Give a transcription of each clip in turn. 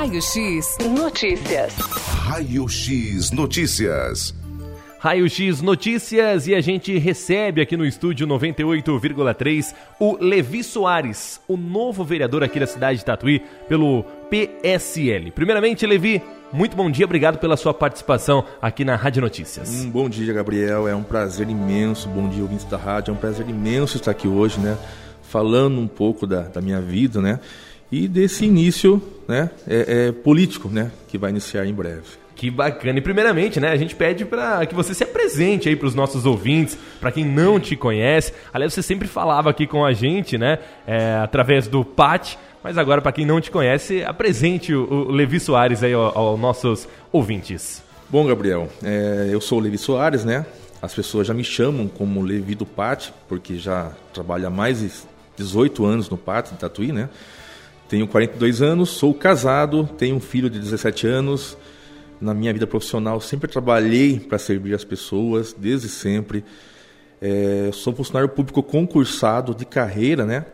Raio X Notícias. Raio X Notícias. Raio X Notícias e a gente recebe aqui no estúdio 98,3 o Levi Soares, o novo vereador aqui da cidade de Tatuí pelo PSL. Primeiramente, Levi, muito bom dia, obrigado pela sua participação aqui na Rádio Notícias. Um bom dia, Gabriel. É um prazer imenso. Bom dia, ouvintes da rádio. É um prazer imenso estar aqui hoje, né? Falando um pouco da, da minha vida, né? E desse início, né? É, é político, né? Que vai iniciar em breve. Que bacana. E primeiramente, né, a gente pede para que você se apresente aí para os nossos ouvintes, para quem não te conhece. Aliás, você sempre falava aqui com a gente, né, é, através do PAT, mas agora para quem não te conhece, apresente o, o Levi Soares aí aos, nossos ouvintes. Bom, Gabriel, é, eu sou o Levi Soares, né? As pessoas já me chamam como Levi do PAT, porque já trabalho há mais de 18 anos no PAT de Tatuí, né? Tenho 42 anos, sou casado, tenho um filho de 17 anos, na minha vida profissional sempre trabalhei para servir as pessoas, desde sempre. É, sou funcionário público concursado de carreira, né?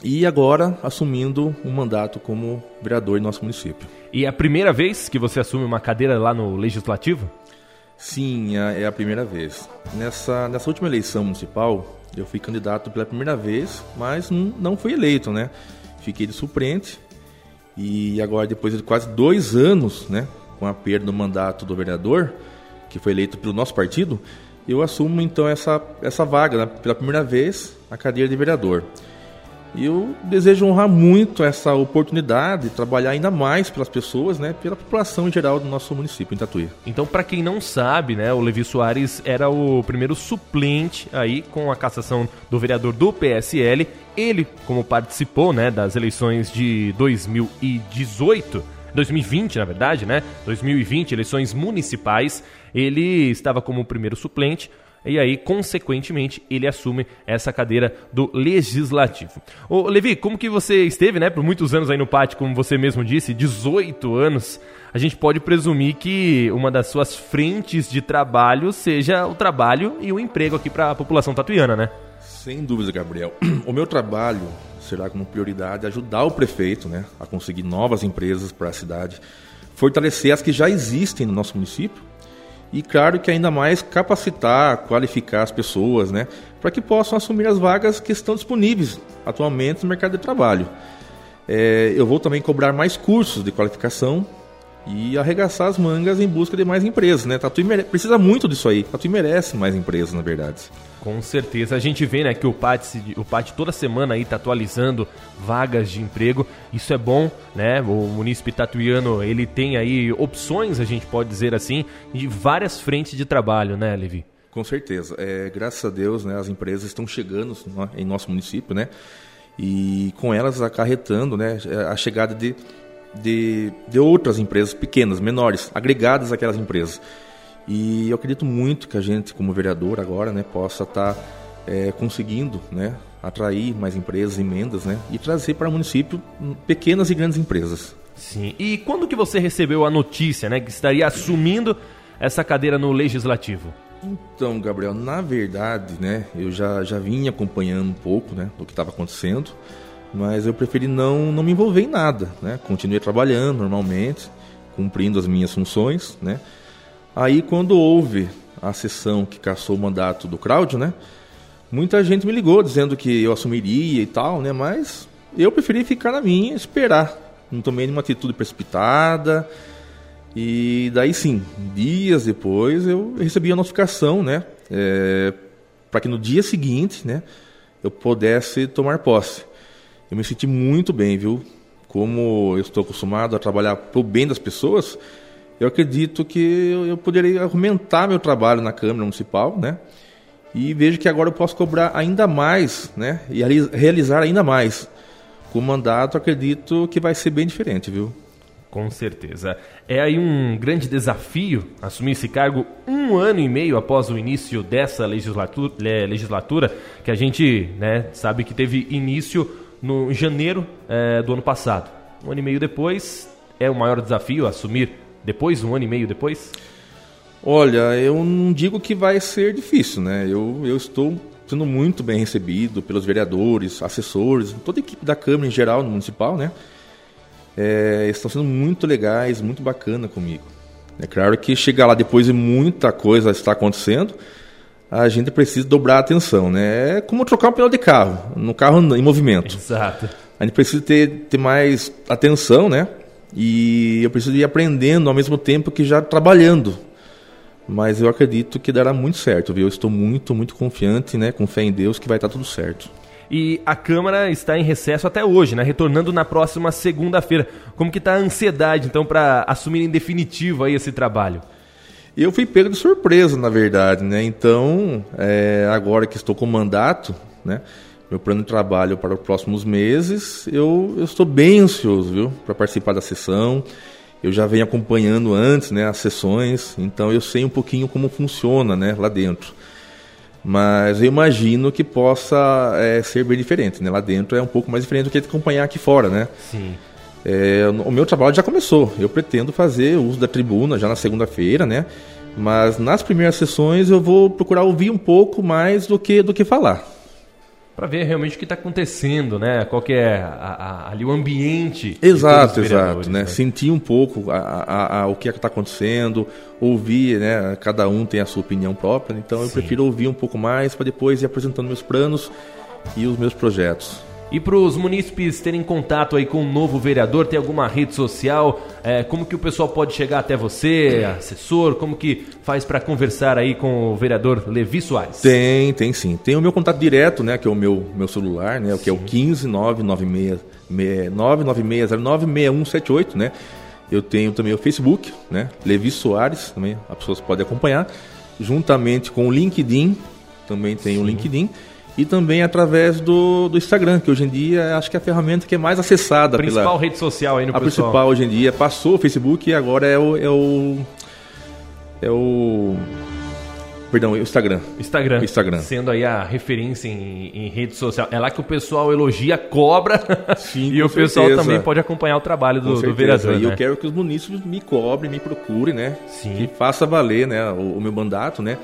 E agora assumindo um mandato como vereador em nosso município. E é a primeira vez que você assume uma cadeira lá no Legislativo? Sim, é, é a primeira vez. Nessa, nessa última eleição municipal, eu fui candidato pela primeira vez, mas não fui eleito, né? Fiquei de suplente e agora, depois de quase dois anos, né, com a perda do mandato do vereador, que foi eleito pelo nosso partido, eu assumo então essa, essa vaga, né, pela primeira vez, a cadeira de vereador. E eu desejo honrar muito essa oportunidade de trabalhar ainda mais pelas pessoas, né, pela população em geral do nosso município, em Tatuí. Então, para quem não sabe, né, o Levi Soares era o primeiro suplente aí com a cassação do vereador do PSL. Ele, como participou, né, das eleições de 2018, 2020, na verdade, né? 2020, eleições municipais, ele estava como primeiro suplente e aí, consequentemente, ele assume essa cadeira do legislativo. Ô, Levi, como que você esteve, né, por muitos anos aí no pátio, como você mesmo disse, 18 anos, a gente pode presumir que uma das suas frentes de trabalho seja o trabalho e o emprego aqui para a população tatuiana, né? Sem dúvida, Gabriel. O meu trabalho será como prioridade ajudar o prefeito né, a conseguir novas empresas para a cidade, fortalecer as que já existem no nosso município e, claro, que ainda mais capacitar, qualificar as pessoas né, para que possam assumir as vagas que estão disponíveis atualmente no mercado de trabalho. É, eu vou também cobrar mais cursos de qualificação e arregaçar as mangas em busca de mais empresas. Né? Tatuí precisa muito disso aí. Tatuí merece mais empresas, na verdade. Com certeza. A gente vê né, que o PAT, o PAT toda semana aí está atualizando vagas de emprego. Isso é bom, né? O município tatuiano ele tem aí opções, a gente pode dizer assim, de várias frentes de trabalho, né, Levi? Com certeza. É, graças a Deus, né, as empresas estão chegando em nosso município, né? E com elas acarretando né, a chegada de, de, de outras empresas pequenas, menores, agregadas àquelas empresas. E eu acredito muito que a gente, como vereador agora, né, possa estar tá, é, conseguindo né, atrair mais empresas, emendas, né, e trazer para o município pequenas e grandes empresas. Sim. E quando que você recebeu a notícia, né, que estaria assumindo essa cadeira no legislativo? Então, Gabriel, na verdade, né, eu já, já vinha acompanhando um pouco, né, do que estava acontecendo, mas eu preferi não, não me envolver em nada, né, continuei trabalhando normalmente, cumprindo as minhas funções, né, Aí quando houve a sessão que caçou o mandato do Cláudio, né? Muita gente me ligou dizendo que eu assumiria e tal, né? Mas eu preferi ficar na minha, esperar. Não tomei nenhuma atitude precipitada. E daí sim, dias depois eu recebi a notificação, né? É, para que no dia seguinte, né? Eu pudesse tomar posse. Eu me senti muito bem, viu? Como eu estou acostumado a trabalhar para o bem das pessoas, eu acredito que eu poderia aumentar meu trabalho na Câmara Municipal, né? E vejo que agora eu posso cobrar ainda mais, né? E realizar ainda mais. Com o mandato, acredito que vai ser bem diferente, viu? Com certeza. É aí um grande desafio assumir esse cargo um ano e meio após o início dessa legislatura, legislatura que a gente né, sabe que teve início no janeiro é, do ano passado. Um ano e meio depois, é o maior desafio assumir depois, um ano e meio depois? Olha, eu não digo que vai ser difícil, né? Eu, eu estou sendo muito bem recebido pelos vereadores, assessores, toda a equipe da Câmara em geral, no municipal, né? é, estão sendo muito legais, muito bacana comigo. É claro que chegar lá depois de muita coisa está acontecendo, a gente precisa dobrar a atenção, né? É como trocar um pneu de carro, no carro em movimento. Exato. A gente precisa ter, ter mais atenção, né? E eu preciso ir aprendendo ao mesmo tempo que já trabalhando. Mas eu acredito que dará muito certo, viu? Eu estou muito, muito confiante, né? Com fé em Deus que vai estar tudo certo. E a Câmara está em recesso até hoje, né? Retornando na próxima segunda-feira. Como que está a ansiedade, então, para assumir em definitivo aí esse trabalho? Eu fui pego de surpresa, na verdade, né? Então, é, agora que estou com mandato, né? Meu plano de trabalho para os próximos meses, eu, eu estou bem ansioso, viu? Para participar da sessão. Eu já venho acompanhando antes, né? As sessões, então eu sei um pouquinho como funciona, né? Lá dentro. Mas eu imagino que possa é, ser bem diferente, né? Lá dentro é um pouco mais diferente do que acompanhar aqui fora, né? Sim. É, o meu trabalho já começou. Eu pretendo fazer uso da tribuna já na segunda-feira, né? Mas nas primeiras sessões eu vou procurar ouvir um pouco mais do que do que falar. Para ver realmente o que está acontecendo, né? Qual que é a, a, ali o ambiente. Exato, exato, né? né? Sentir um pouco a, o que é está acontecendo, ouvir, né? Cada um tem a sua opinião própria, então eu Sim. prefiro ouvir um pouco mais para depois ir apresentando meus planos e os meus projetos. E para os munícipes terem contato aí com o novo vereador, tem alguma rede social? É, como que o pessoal pode chegar até você, assessor? Como que faz para conversar aí com o vereador Levi Soares? Tem, tem sim. Tem o meu contato direto, né, que é o meu, meu celular, né, o que é o 15 996 996096178, né? Eu tenho também o Facebook, né? Levi Soares, também as pessoas podem acompanhar, juntamente com o LinkedIn, também tem o LinkedIn e também através do, do Instagram, que hoje em dia acho que é a ferramenta que é mais acessada. A principal pela, rede social aí no A pessoal. principal hoje em dia passou o Facebook e agora é o. É o, é o Perdão, o Instagram. Instagram. Instagram. Sendo aí a referência em, em rede social. É lá que o pessoal elogia, cobra. Sim, e o pessoal certeza. também pode acompanhar o trabalho do, do vereador. E né? eu quero que os munícipes me cobrem, me procurem, né? Sim. Que faça valer né, o, o meu mandato, né?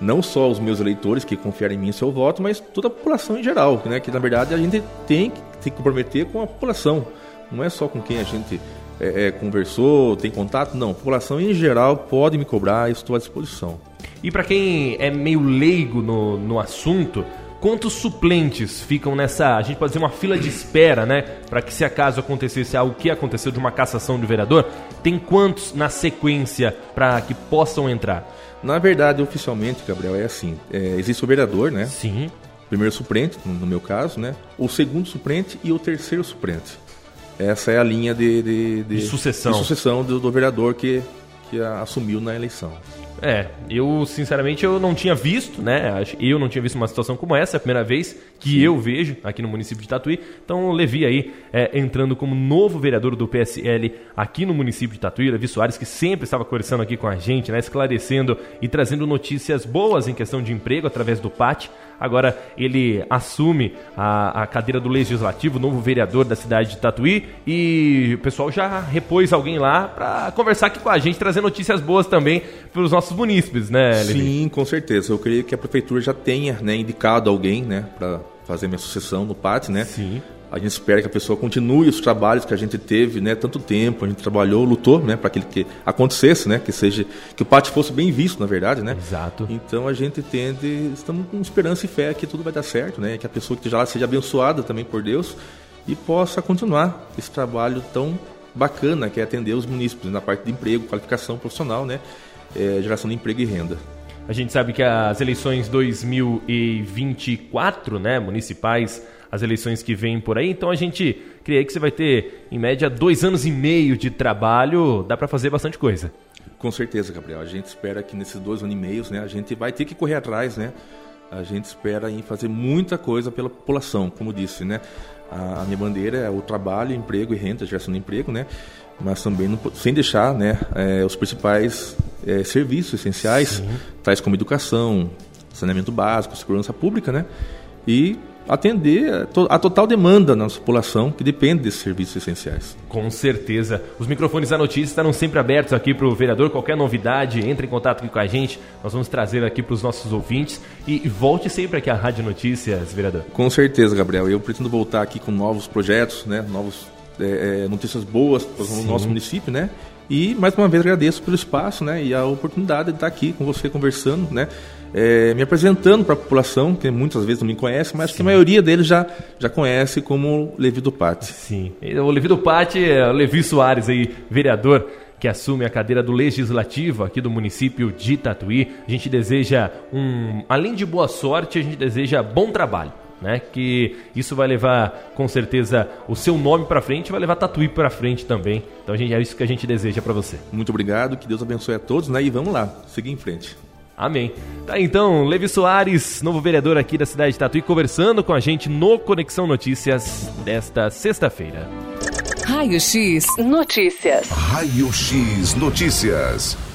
Não só os meus eleitores que confiaram em mim seu voto, mas toda a população em geral, né? que na verdade a gente tem que se comprometer com a população, não é só com quem a gente é, é, conversou, tem contato, não. A população em geral pode me cobrar, estou à disposição. E para quem é meio leigo no, no assunto, quantos suplentes ficam nessa. A gente pode dizer uma fila de espera, né? Para que se acaso acontecesse algo que aconteceu de uma cassação de vereador, tem quantos na sequência para que possam entrar? Na verdade, oficialmente, Gabriel, é assim: é, existe o vereador, né? Sim. Primeiro suplente, no meu caso, né? O segundo suplente e o terceiro suplente. Essa é a linha de, de, de, de sucessão, de sucessão do, do vereador que, que assumiu na eleição. É, eu sinceramente eu não tinha visto, né? Eu não tinha visto uma situação como essa, é a primeira vez que Sim. eu vejo aqui no município de Tatuí. Então, Levi aí é, entrando como novo vereador do PSL aqui no município de Tatuí, Levi Soares, que sempre estava conversando aqui com a gente, né? Esclarecendo e trazendo notícias boas em questão de emprego através do PAT. Agora ele assume a, a cadeira do Legislativo, novo vereador da cidade de Tatuí. E o pessoal já repôs alguém lá para conversar aqui com a gente, trazer notícias boas também para os nossos munícipes, né, Levi? Sim, com certeza. Eu creio que a prefeitura já tenha né, indicado alguém né, para fazer minha sucessão no PAT, né? Sim. A gente espera que a pessoa continue os trabalhos que a gente teve, né? Tanto tempo, a gente trabalhou, lutou, né? Para que, que acontecesse, né? Que seja, que o pátio fosse bem visto, na verdade, né? Exato. Então a gente tende, estamos com esperança e fé que tudo vai dar certo, né? Que a pessoa que já seja abençoada também por Deus e possa continuar esse trabalho tão bacana que é atender os munícipes na parte de emprego, qualificação profissional, né? É, geração de emprego e renda. A gente sabe que as eleições 2024, né, municipais as eleições que vêm por aí. Então a gente crê que você vai ter, em média, dois anos e meio de trabalho, dá para fazer bastante coisa. Com certeza, Gabriel. A gente espera que nesses dois anos e meio, né, a gente vai ter que correr atrás, né? A gente espera em fazer muita coisa pela população, como disse, né? A, a minha bandeira é o trabalho, emprego e renda, geração de emprego, né? Mas também não, sem deixar, né, é, os principais é, serviços essenciais, Sim. tais como educação, saneamento básico, segurança pública, né? E atender a total demanda da nossa população que depende desses serviços essenciais. Com certeza. Os microfones da notícia estarão sempre abertos aqui para o vereador. Qualquer novidade, entre em contato aqui com a gente. Nós vamos trazer aqui para os nossos ouvintes. E volte sempre aqui à Rádio Notícias, vereador. Com certeza, Gabriel. Eu pretendo voltar aqui com novos projetos, né? novos é, é, notícias boas para o nosso município, né? E mais uma vez agradeço pelo espaço, né? E a oportunidade de estar aqui com você conversando, né? É, me apresentando para a população, que muitas vezes não me conhece, mas Sim. que a maioria deles já, já conhece como Levi do Pati. Sim, o Levi do Pati é o Levi Soares aí, vereador que assume a cadeira do Legislativo aqui do município de Tatuí. A gente deseja um, além de boa sorte, a gente deseja bom trabalho. Né, que isso vai levar com certeza o seu nome para frente, vai levar Tatuí para frente também. Então gente, é isso que a gente deseja para você. Muito obrigado, que Deus abençoe a todos, né? E vamos lá, seguir em frente. Amém. Tá então, Levi Soares, novo vereador aqui da cidade de Tatuí, conversando com a gente no Conexão Notícias desta sexta-feira. Raio X Notícias. Raio X Notícias.